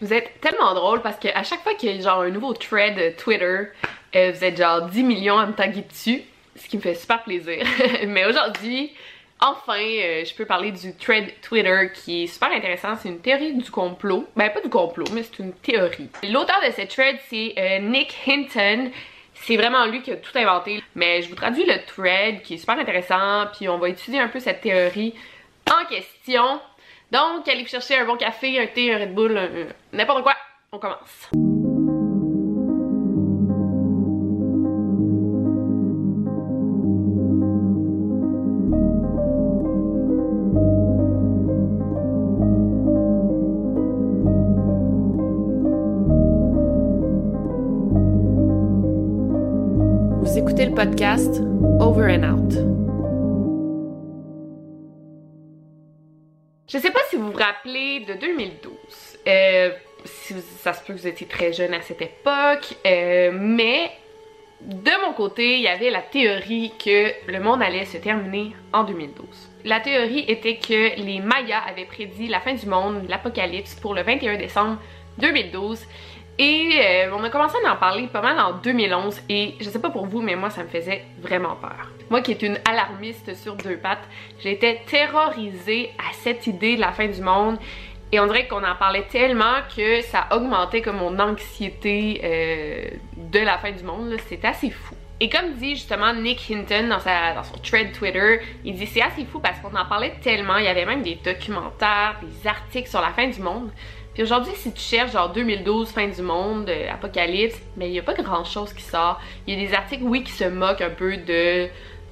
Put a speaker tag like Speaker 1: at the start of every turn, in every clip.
Speaker 1: Vous êtes tellement drôle parce qu'à chaque fois qu'il y a genre un nouveau thread Twitter, euh, vous êtes genre 10 millions à me taguer dessus, ce qui me fait super plaisir. Mais aujourd'hui, enfin, euh, je peux parler du thread Twitter qui est super intéressant. C'est une théorie du complot. Ben, pas du complot, mais c'est une théorie. L'auteur de cette thread, c'est euh, Nick Hinton. C'est vraiment lui qui a tout inventé. Mais je vous traduis le thread qui est super intéressant. Puis on va étudier un peu cette théorie en question. Donc, allez chercher un bon café, un thé, un Red Bull, n'importe quoi. On commence. Vous écoutez le podcast Over and Out. Je sais pas si vous vous rappelez de 2012. Euh, si ça se peut que vous étiez très jeune à cette époque, euh, mais de mon côté, il y avait la théorie que le monde allait se terminer en 2012. La théorie était que les Mayas avaient prédit la fin du monde, l'apocalypse, pour le 21 décembre 2012. Et euh, on a commencé à en parler pas mal en 2011 et je sais pas pour vous mais moi ça me faisait vraiment peur. Moi qui est une alarmiste sur deux pattes, j'étais terrorisée à cette idée de la fin du monde et on dirait qu'on en parlait tellement que ça augmentait comme mon anxiété euh, de la fin du monde. C'est assez fou. Et comme dit justement Nick Hinton dans, son thread Twitter, il dit c'est assez fou parce qu'on en parlait tellement, il y avait même des documentaires, des articles sur la fin du monde. Puis aujourd'hui, si tu cherches genre 2012, fin du monde, euh, apocalypse, mais il n'y a pas grand chose qui sort. Il y a des articles, oui, qui se moquent un peu de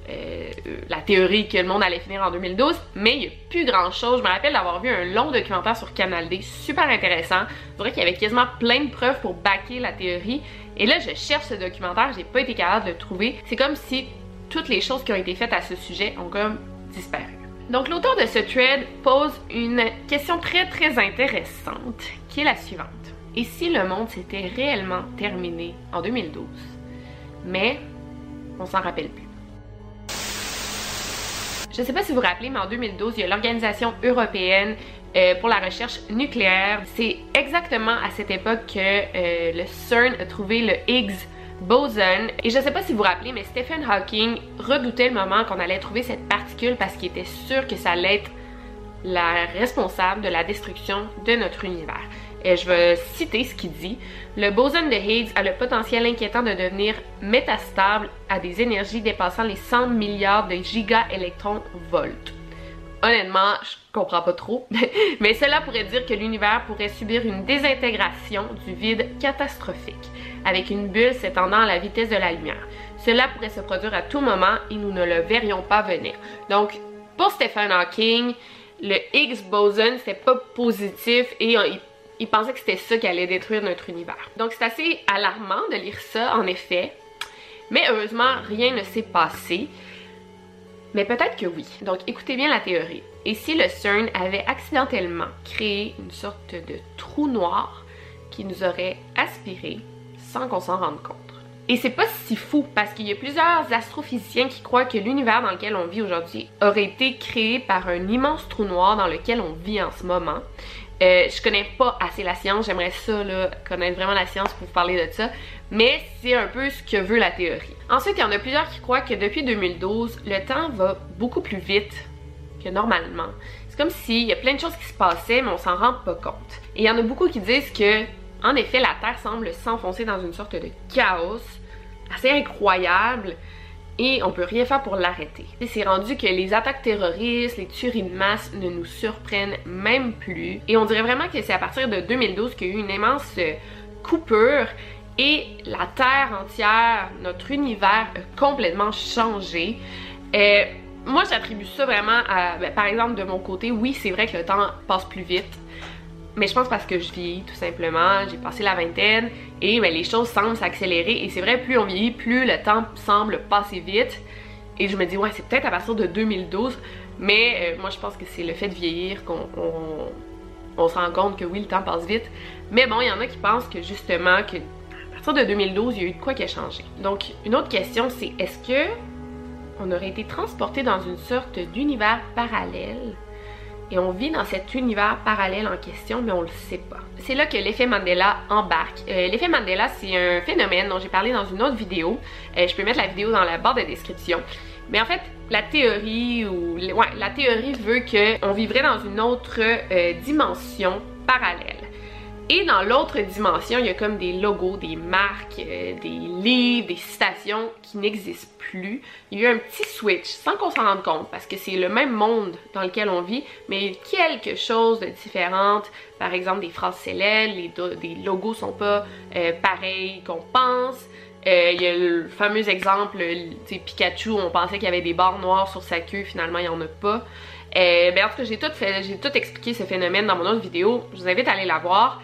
Speaker 1: euh, la théorie que le monde allait finir en 2012, mais il n'y a plus grand chose. Je me rappelle d'avoir vu un long documentaire sur Canal D, super intéressant. Je dirais qu'il y avait quasiment plein de preuves pour backer la théorie. Et là, je cherche ce documentaire, j'ai pas été capable de le trouver. C'est comme si toutes les choses qui ont été faites à ce sujet ont comme disparu. Donc l'auteur de ce thread pose une question très très intéressante qui est la suivante. Et si le monde s'était réellement terminé en 2012, mais on s'en rappelle plus? Je ne sais pas si vous vous rappelez, mais en 2012, il y a l'Organisation européenne euh, pour la recherche nucléaire. C'est exactement à cette époque que euh, le CERN a trouvé le Higgs boson. Et je sais pas si vous vous rappelez, mais Stephen Hawking redoutait le moment qu'on allait trouver cette particule parce qu'il était sûr que ça allait être la responsable de la destruction de notre univers. Et je vais citer ce qu'il dit. Le boson de Higgs a le potentiel inquiétant de devenir métastable à des énergies dépassant les 100 milliards de gigaélectronvolts. Honnêtement, je comprends pas trop, mais cela pourrait dire que l'univers pourrait subir une désintégration du vide catastrophique, avec une bulle s'étendant à la vitesse de la lumière. Cela pourrait se produire à tout moment et nous ne le verrions pas venir. Donc, pour Stephen Hawking, le Higgs boson, c'était pas positif et il il pensait que c'était ça qui allait détruire notre univers. Donc c'est assez alarmant de lire ça, en effet. Mais heureusement, rien ne s'est passé. Mais peut-être que oui. Donc écoutez bien la théorie. Et si le CERN avait accidentellement créé une sorte de trou noir qui nous aurait aspiré sans qu'on s'en rende compte? Et c'est pas si fou parce qu'il y a plusieurs astrophysiciens qui croient que l'univers dans lequel on vit aujourd'hui aurait été créé par un immense trou noir dans lequel on vit en ce moment. Euh, je connais pas assez la science, j'aimerais ça là, connaître vraiment la science pour vous parler de ça, mais c'est un peu ce que veut la théorie. Ensuite, il y en a plusieurs qui croient que depuis 2012, le temps va beaucoup plus vite que normalement. C'est comme s'il y a plein de choses qui se passaient, mais on s'en rend pas compte. Et il y en a beaucoup qui disent que en effet, la Terre semble s'enfoncer dans une sorte de chaos assez incroyable et on peut rien faire pour l'arrêter. C'est rendu que les attaques terroristes, les tueries de masse ne nous surprennent même plus et on dirait vraiment que c'est à partir de 2012 qu'il y a eu une immense coupure et la Terre entière, notre univers a complètement changé. Euh, moi, j'attribue ça vraiment à, ben, par exemple, de mon côté, oui, c'est vrai que le temps passe plus vite. Mais je pense parce que je vieillis tout simplement, j'ai passé la vingtaine et ben, les choses semblent s'accélérer. Et c'est vrai plus on vieillit, plus le temps semble passer vite. Et je me dis ouais c'est peut-être à partir de 2012 mais euh, moi je pense que c'est le fait de vieillir qu'on on, se rend compte que oui le temps passe vite. Mais bon il y en a qui pensent que justement que à partir de 2012 il y a eu de quoi qui a changé. Donc une autre question c'est est-ce que on aurait été transporté dans une sorte d'univers parallèle et on vit dans cet univers parallèle en question, mais on le sait pas. C'est là que l'effet Mandela embarque. Euh, l'effet Mandela, c'est un phénomène dont j'ai parlé dans une autre vidéo. Euh, je peux mettre la vidéo dans la barre de description. Mais en fait, la théorie ou ouais, la théorie veut que on vivrait dans une autre euh, dimension parallèle. Et dans l'autre dimension, il y a comme des logos, des marques, euh, des livres, des citations qui n'existent plus. Il y a eu un petit switch sans qu'on s'en rende compte parce que c'est le même monde dans lequel on vit, mais quelque chose de différent. Par exemple, des phrases célèbres, les des logos sont pas euh, pareils qu'on pense. Euh, il y a le fameux exemple, Pikachu, on pensait qu'il y avait des barres noires sur sa queue, finalement il y en a pas. ben en tout cas, j'ai tout expliqué ce phénomène dans mon autre vidéo. Je vous invite à aller la voir.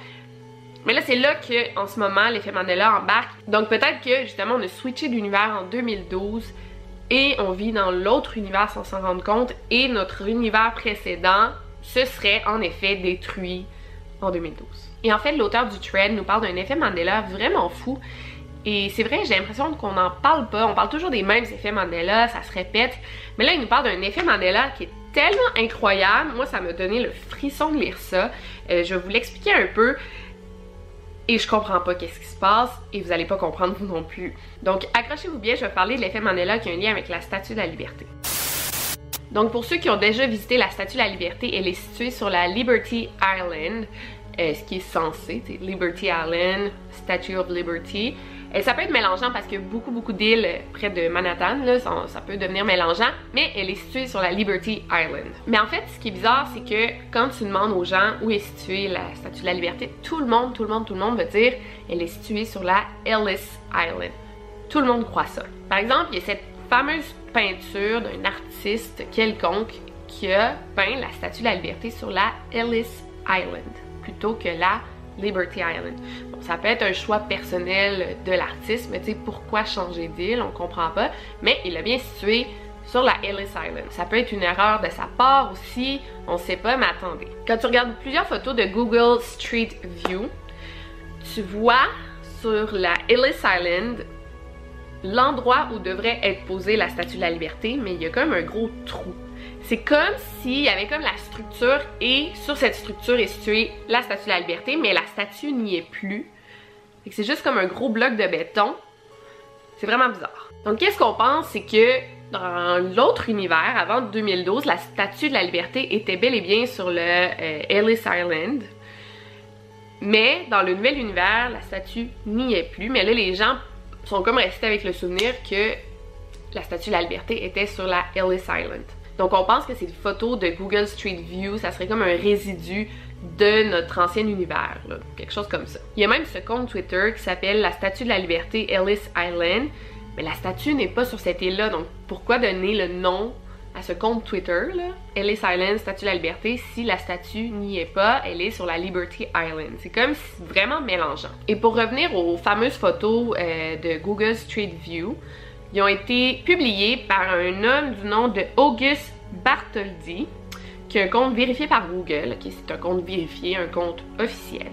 Speaker 1: Mais là, c'est là que, en ce moment, l'effet Mandela embarque. Donc peut-être que, justement, on a switché d'univers en 2012 et on vit dans l'autre univers sans s'en rendre compte et notre univers précédent se serait en effet détruit en 2012. Et en fait, l'auteur du thread nous parle d'un effet Mandela vraiment fou. Et c'est vrai, j'ai l'impression qu'on n'en parle pas. On parle toujours des mêmes effets Mandela, ça se répète. Mais là, il nous parle d'un effet Mandela qui est tellement incroyable. Moi, ça m'a donné le frisson de lire ça. Euh, je vais vous l'expliquer un peu et je comprends pas qu'est-ce qui se passe et vous allez pas comprendre non plus. Donc accrochez-vous bien, je vais parler de l'effet Mandela qui a un lien avec la Statue de la Liberté. Donc pour ceux qui ont déjà visité la Statue de la Liberté, elle est située sur la Liberty Island, euh, ce qui est censé, Liberty Island, Statue of Liberty. Et ça peut être mélangeant parce a beaucoup beaucoup d'îles près de Manhattan, là, ça, peut devenir mélangeant, mais elle est située sur la Liberty Island. Mais en fait, ce qui est bizarre, c'est que quand tu demandes aux gens où est située la Statue de la Liberté, tout le monde, tout le monde, tout le monde va dire elle est située sur la Ellis Island. Tout le monde croit ça. Par exemple, il y a cette fameuse peinture d'un artiste quelconque qui a peint la Statue de la Liberté sur la Ellis Island plutôt que la Liberty Island. Bon, ça peut être un choix personnel de l'artiste, mais tu sais, pourquoi changer d'île, on comprend pas. Mais il a bien situé sur la Ellis Island. Ça peut être une erreur de sa part aussi, on sait pas, mais attendez. Quand tu regardes plusieurs photos de Google Street View, tu vois sur la Ellis Island l'endroit où devrait être posée la Statue de la Liberté, mais il y a comme un gros trou. C'est comme s'il y avait comme la structure et sur cette structure est située la statue de la liberté, mais la statue n'y est plus. C'est juste comme un gros bloc de béton. C'est vraiment bizarre. Donc qu'est-ce qu'on pense, c'est que dans l'autre univers, avant 2012, la statue de la liberté était bel et bien sur le euh, Ellis Island. Mais dans le nouvel univers, la statue n'y est plus. Mais là, les gens sont comme restés avec le souvenir que la statue de la liberté était sur la Ellis Island. Donc on pense que c'est une photo de Google Street View, ça serait comme un résidu de notre ancien univers, quelque chose comme ça. Il y a même ce compte Twitter qui s'appelle la Statue de la Liberté Ellis Island, mais la statue n'est pas sur cette île-là, donc pourquoi donner le nom à ce compte Twitter, là, Ellis Island, Statue de la Liberté, si la statue n'y est pas, elle est sur la Liberty Island. C'est comme vraiment mélangeant. Et pour revenir aux fameuses photos euh, de Google Street View, ils ont été publiés par un homme du nom de August Bartholdi, qui est un compte vérifié par Google, qui c'est un compte vérifié, un compte officiel.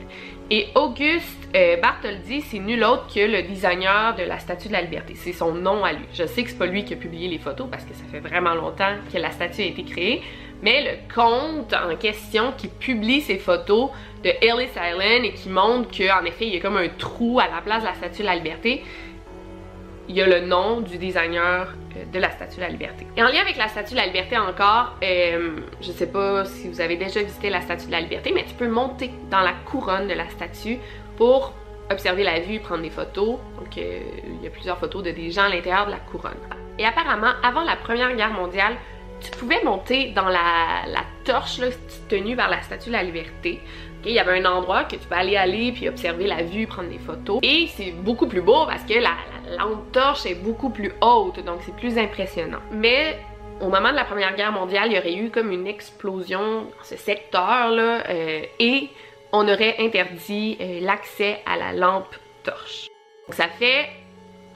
Speaker 1: Et Auguste euh, Bartholdi, c'est nul autre que le designer de la Statue de la Liberté. C'est son nom à lui. Je sais que c'est pas lui qui a publié les photos parce que ça fait vraiment longtemps que la statue a été créée, mais le compte en question qui publie ces photos de Ellis Island et qui montre qu'en effet, il y a comme un trou à la place de la Statue de la Liberté, il y a le nom du designer euh, de la Statue de la Liberté. Et en lien avec la Statue de la Liberté encore, euh, je sais pas si vous avez déjà visité la Statue de la Liberté, mais tu peux monter dans la couronne de la statue pour observer la vue, prendre des photos. Donc euh, il y a plusieurs photos de des gens à l'intérieur de la couronne. Et apparemment, avant la Première Guerre mondiale, tu pouvais monter dans la, torche là, tenue vers la Statue de la Liberté. Il y avait un endroit que tu peux aller aller puis observer la vue, prendre des photos. Et c'est beaucoup plus beau parce que la, lampe torche est beaucoup plus haute, donc c'est plus impressionnant. Mais au moment de la Première Guerre mondiale, il y aurait eu comme une explosion dans ce secteur-là euh, et on aurait interdit euh, l'accès à la lampe torche. Donc ça fait,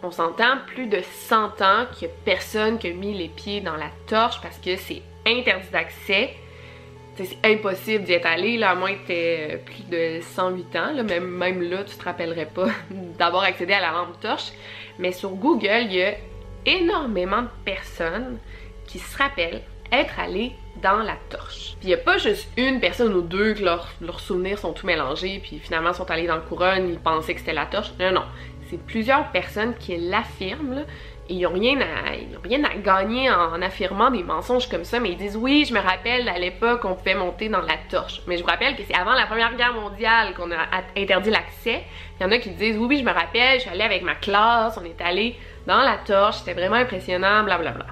Speaker 1: on s'entend, plus de 100 ans qu'il n'y a personne qui a mis les pieds dans la torche parce que c'est interdit d'accès c'est impossible d'y être allé, là, à moins que tu plus de 108 ans. Même, même là, tu te rappellerais pas d'avoir accédé à la lampe torche. Mais sur Google, il y a énormément de personnes qui se rappellent être allées dans la torche. Puis il n'y a pas juste une personne ou deux que leurs souvenirs sont tout mélangés, puis finalement sont allés dans le couronne, ils pensaient que c'était la torche. Non, non. C'est plusieurs personnes qui l'affirment, ils n'ont rien, à, gagner en, affirmant des mensonges comme ça, mais ils disent oui, je me rappelle à l'époque on pouvait monter dans la torche. Mais je vous rappelle que c'est avant la Première Guerre mondiale qu'on a interdit l'accès. Il y en a qui disent oui, oui, je me rappelle, je suis allée avec ma classe, on est allé dans la torche, c'était vraiment impressionnant, blablabla.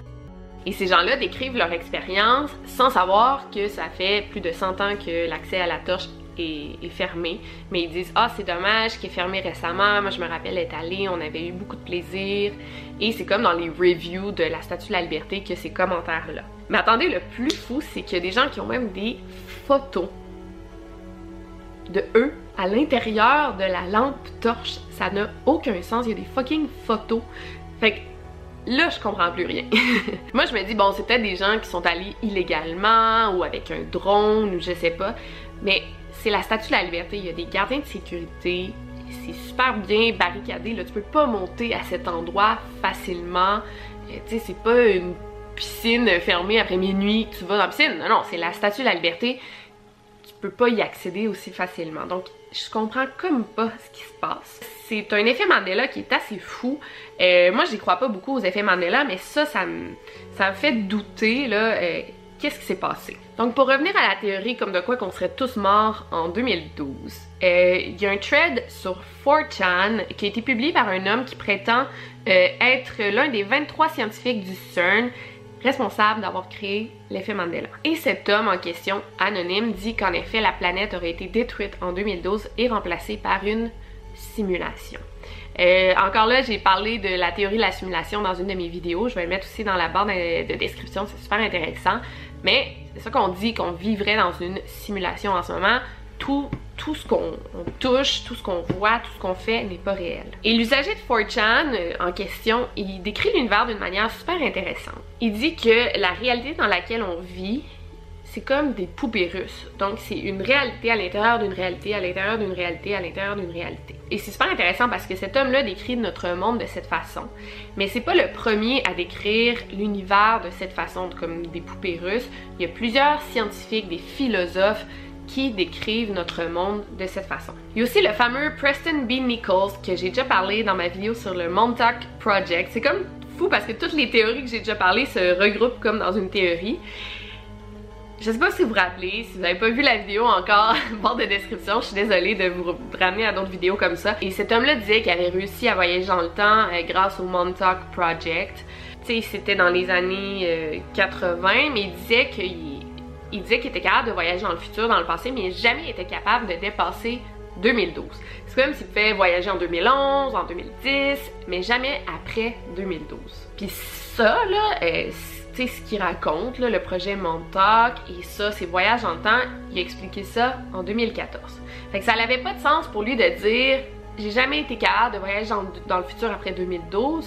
Speaker 1: Et ces gens-là décrivent leur expérience sans savoir que ça fait plus de 100 ans que l'accès à la torche est, fermé. Mais ils disent Ah, c'est dommage qu'il est fermé récemment. Moi, je me rappelle être allée, on avait eu beaucoup de plaisir. Et c'est comme dans les reviews de la Statue de la Liberté que ces commentaires-là. Mais attendez, le plus fou, c'est qu'il y a des gens qui ont même des photos de eux à l'intérieur de la lampe torche. Ça n'a aucun sens. Il y a des fucking photos. Fait que là, je comprends plus rien. Moi, je me dis, bon, c'est peut-être des gens qui sont allés illégalement ou avec un drone ou je sais pas. Mais c'est la Statue de la Liberté. Il y a des gardiens de sécurité. C'est super bien barricadé. Là. Tu peux pas monter à cet endroit facilement. Euh, tu sais, c'est pas une piscine fermée après minuit que tu vas dans la piscine. Non, non, c'est la Statue de la Liberté. Tu peux pas y accéder aussi facilement. Donc, je comprends comme pas ce qui se passe. C'est un effet Mandela qui est assez fou. Euh, moi, j'y crois pas beaucoup aux effets Mandela, mais ça, ça me, fait douter, là. Euh, qu'est-ce qui s'est passé? Donc pour revenir à la théorie comme de quoi qu'on serait tous morts en 2012, euh, il y a un thread sur 4chan qui a été publié par un homme qui prétend euh, être l'un des 23 scientifiques du CERN responsable d'avoir créé l'effet Mandela. Et cet homme en question, anonyme, dit qu'en effet la planète aurait été détruite en 2012 et remplacée par une simulation. Euh, encore là, j'ai parlé de la théorie de la simulation dans une de mes vidéos. Je vais le mettre aussi dans la barre de description, c'est super intéressant. Mais c'est ça qu'on dit qu'on vivrait dans une simulation en ce moment. Tout, tout ce qu'on touche, tout ce qu'on voit, tout ce qu'on fait n'est pas réel. Et l'usager de 4chan euh, en question, il décrit l'univers d'une manière super intéressante. Il dit que la réalité dans laquelle on vit c'est comme des poupées russes. Donc c'est une réalité à l'intérieur d'une réalité, à l'intérieur d'une réalité, à l'intérieur d'une réalité. Et c'est super intéressant parce que cet homme-là décrit notre monde de cette façon. Mais c'est pas le premier à décrire l'univers de cette façon, comme des poupées russes. Il y a plusieurs scientifiques, des philosophes qui décrivent notre monde de cette façon. Il y a aussi le fameux Preston B. Nichols que j'ai déjà parlé dans ma vidéo sur le Montauk Project. C'est comme fou parce que toutes les théories que j'ai déjà parlé se regroupent comme dans une théorie. Je sais pas si vous vous rappelez, si vous n'avez pas vu la vidéo encore, barre de description, je suis désolée de vous ramener à d'autres vidéos comme ça. Et cet homme-là disait qu'il avait réussi à voyager dans le temps euh, grâce au Montauk Project. Tu sais, c'était dans les années 80, euh, mais il disait qu'il il disait qu'il était capable de voyager dans le futur, dans le passé, mais jamais était capable de dépasser 2012. C'est comme s'il pouvait voyager en 2011, en 2010, mais jamais après 2012. Puis ça, là, ce qu'il raconte, le projet Montauk, et ça, ses voyages en temps, il a expliqué ça en 2014. Fait que ça n'avait pas de sens pour lui de dire j'ai jamais été capable de voyager dans, le futur après 2012.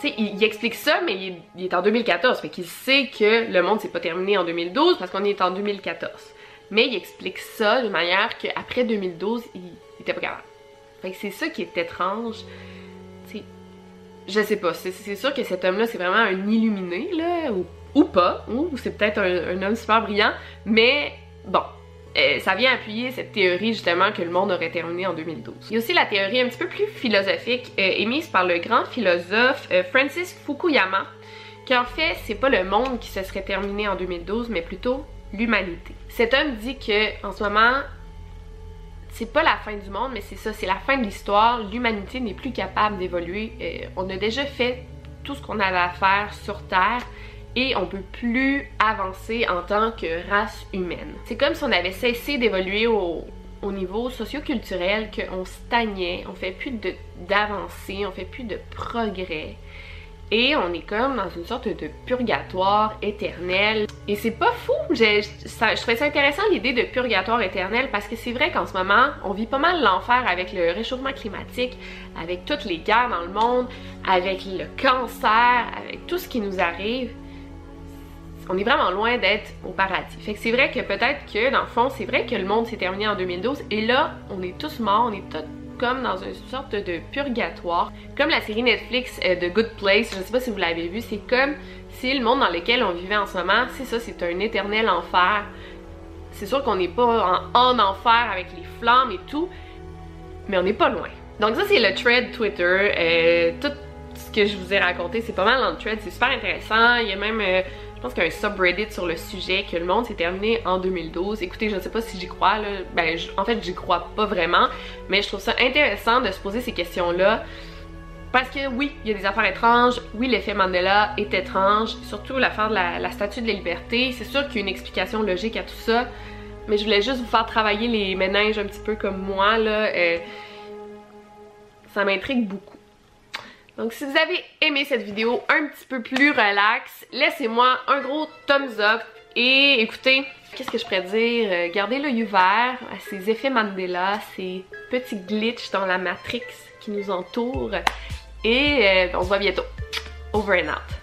Speaker 1: Tu il, explique ça, mais il, est en 2014, fait qu'il sait que le monde s'est pas terminé en 2012 parce qu'on est en 2014. mais il explique ça de manière qu'après 2012, il, était pas capable. Fait que c'est ça qui est étrange. Je sais pas, c'est sûr que cet homme-là, c'est vraiment un illuminé, là, ou, pas, ou c'est peut-être un, homme super brillant, mais bon, euh, ça vient appuyer cette théorie justement que le monde aurait terminé en 2012. Il y a aussi la théorie un petit peu plus philosophique euh, émise par le grand philosophe euh, Francis Fukuyama, qui en fait c'est pas le monde qui se serait terminé en 2012 mais plutôt l'humanité. Cet homme dit que en ce moment c'est pas la fin du monde, mais c'est ça, c'est la fin de l'histoire. L'humanité n'est plus capable d'évoluer. Euh, on a déjà fait tout ce qu'on avait à faire sur Terre et on peut plus avancer en tant que race humaine. C'est comme si on avait cessé d'évoluer au, au, niveau socioculturel, qu'on stagnait, on fait plus d'avancées, on fait plus de progrès. Et on est comme dans une sorte de purgatoire éternel. Et c'est pas fou! Je, trouvais ça intéressant l'idée de purgatoire éternel parce que c'est vrai qu'en ce moment, on vit pas mal l'enfer avec le réchauffement climatique, avec toutes les guerres dans le monde, avec le cancer, avec tout ce qui nous arrive. On est vraiment loin d'être au paradis. Fait que c'est vrai que peut-être que, dans le fond, c'est vrai que le monde s'est terminé en 2012 et là, on est tous morts, on est tous comme dans une sorte de purgatoire. Comme la série Netflix de euh, Good Place, je sais pas si vous l'avez vu, c'est comme si le monde dans lequel on vivait en ce moment, c'est ça, c'est un éternel enfer. C'est sûr qu'on n'est pas en, enfer avec les flammes et tout, mais on n'est pas loin. Donc ça, c'est le thread Twitter. Euh, tout ce que je vous ai raconté, c'est pas mal dans le thread, c'est super intéressant. Il y a même... Euh, je pense qu'il y a un subreddit sur le sujet que le monde s'est terminé en 2012. Écoutez, je ne sais pas si j'y crois, là. Ben, en fait, j'y crois pas vraiment, mais je trouve ça intéressant de se poser ces questions-là. Parce que oui, il y a des affaires étranges, oui, l'effet Mandela est étrange, surtout l'affaire de la, statue de la liberté. C'est sûr qu'il y a une explication logique à tout ça, mais je voulais juste vous faire travailler les méninges un petit peu comme moi. Euh, ça m'intrigue beaucoup. Donc si vous avez aimé cette vidéo un petit peu plus relax, laissez-moi un gros thumbs up et écoutez, qu'est-ce que je pourrais dire? Euh, gardez l'œil ouvert à ces effets Mandela, ces petits glitches dans la matrix qui nous entourent et euh, on se voit bientôt. Over and out.